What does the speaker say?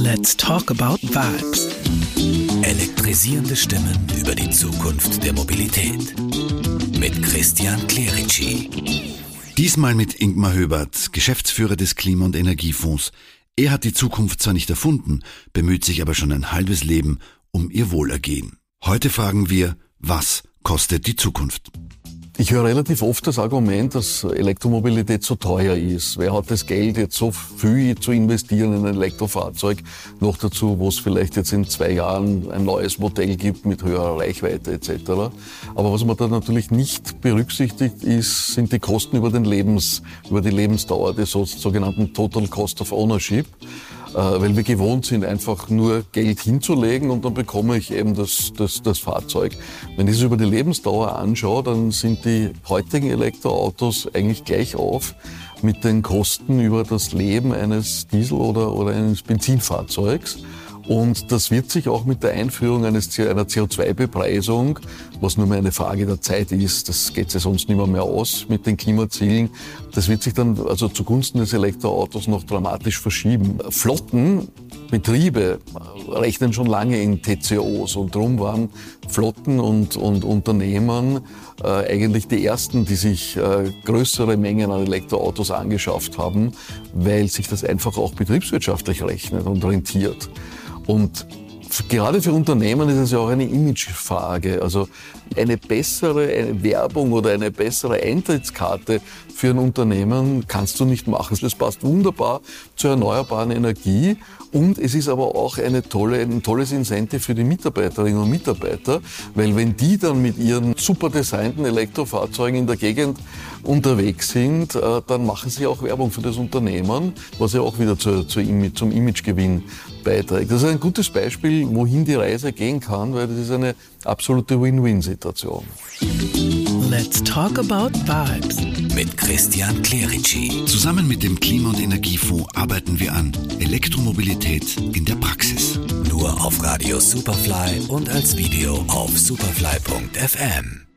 Let's talk about vibes. Elektrisierende Stimmen über die Zukunft der Mobilität. Mit Christian Clerici. Diesmal mit Ingmar Höbert, Geschäftsführer des Klima- und Energiefonds. Er hat die Zukunft zwar nicht erfunden, bemüht sich aber schon ein halbes Leben um ihr Wohlergehen. Heute fragen wir, was kostet die Zukunft? Ich höre relativ oft das Argument, dass Elektromobilität so teuer ist. Wer hat das Geld, jetzt so viel zu investieren in ein Elektrofahrzeug? Noch dazu, wo es vielleicht jetzt in zwei Jahren ein neues Modell gibt mit höherer Reichweite etc. Aber was man da natürlich nicht berücksichtigt ist, sind die Kosten über den Lebens, über die Lebensdauer, die sogenannten Total Cost of Ownership. Äh, weil wir gewohnt sind, einfach nur Geld hinzulegen und dann bekomme ich eben das, das, das Fahrzeug. Wenn ich es über die Lebensdauer anschaue, dann sind die heutigen Elektroautos eigentlich gleich auf mit den Kosten über das Leben eines Diesel- oder, oder eines Benzinfahrzeugs. Und das wird sich auch mit der Einführung eines, einer CO2-Bepreisung, was nur mehr eine Frage der Zeit ist, das geht ja sonst nicht mehr, mehr aus mit den Klimazielen, das wird sich dann also zugunsten des Elektroautos noch dramatisch verschieben. Flotten, Betriebe rechnen schon lange in TCOs und darum waren Flotten und, und Unternehmen äh, eigentlich die ersten, die sich äh, größere Mengen an Elektroautos angeschafft haben, weil sich das einfach auch betriebswirtschaftlich rechnet und rentiert. Und gerade für Unternehmen ist es ja auch eine Imagefrage. Also eine bessere Werbung oder eine bessere Eintrittskarte für ein Unternehmen kannst du nicht machen. Das passt wunderbar zur erneuerbaren Energie und es ist aber auch eine tolle, ein tolles Incentive für die Mitarbeiterinnen und Mitarbeiter, weil wenn die dann mit ihren super designten Elektrofahrzeugen in der Gegend unterwegs sind, äh, dann machen sie auch Werbung für das Unternehmen, was ja auch wieder zur Image, zum Imagegewinn beiträgt. Das ist ein gutes Beispiel, wohin die Reise gehen kann, weil das ist eine absolute Win-Win-Situation. Let's talk about vibes. Mit Christian Clerici. Zusammen mit dem Klima- und Energiefonds arbeiten wir an Elektromobilität in der Praxis. Nur auf Radio Superfly und als Video auf superfly.fm.